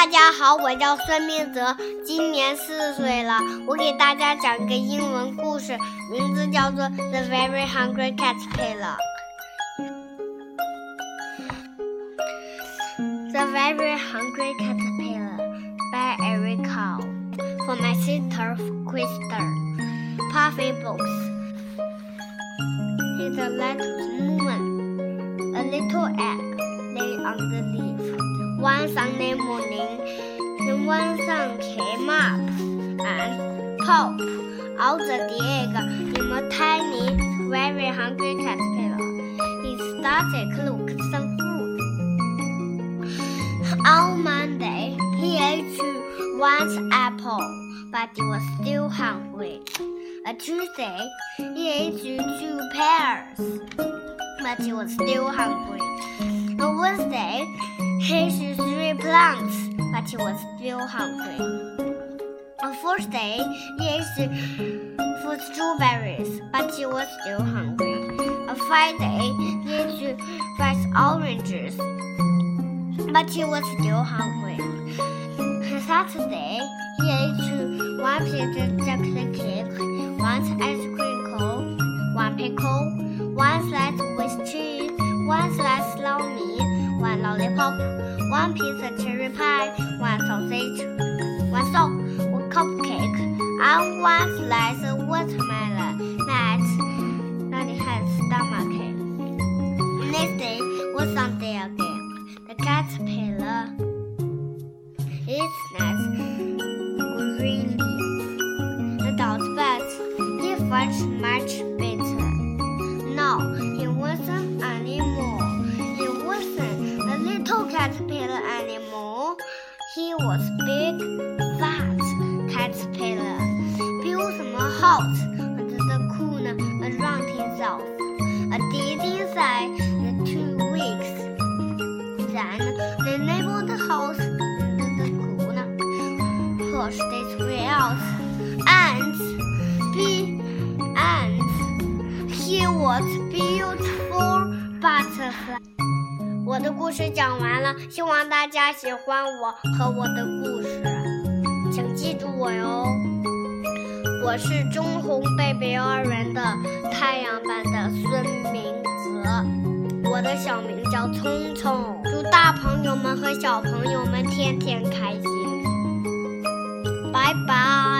大家好，我叫孙铭泽，今年四岁了。我给大家讲一个英文故事，名字叫做《The Very Hungry Caterpillar》。《The Very Hungry Caterpillar by Eric Carle for my sister Christa. Puffy books. Here's a little moon, a little egg lay on the leaf. One Sunday morning, one sun came up and popped out the egg in a tiny, very hungry caterpillar. He started to look some food. On Monday, he ate one apple, but he was still hungry. On Tuesday, he ate two pears, but he was still hungry. Ate three plums, but he was still hungry. On Thursday, he ate four strawberries, but he was still hungry. On Friday, he ate five oranges, but he was still hungry. On Saturday, he ate one piece of chocolate cake, one ice lollipop, one piece of cherry pie, one sausage, one soap, one cupcake, and one slice of watermelon. That he had stomachache. Next day was Sunday again. The caterpillar its nice green leaf. The dog but he felt much better. No, he wasn't was big, fat caterpillar. Built some hot under the corner around himself. A did inside in two weeks. Then they labeled the house under the corner. Pushed its way out. 故事讲完了，希望大家喜欢我和我的故事，请记住我哟。我是中红贝贝幼儿园的太阳班的孙明泽，我的小名叫聪聪。祝大朋友们和小朋友们天天开心，拜拜。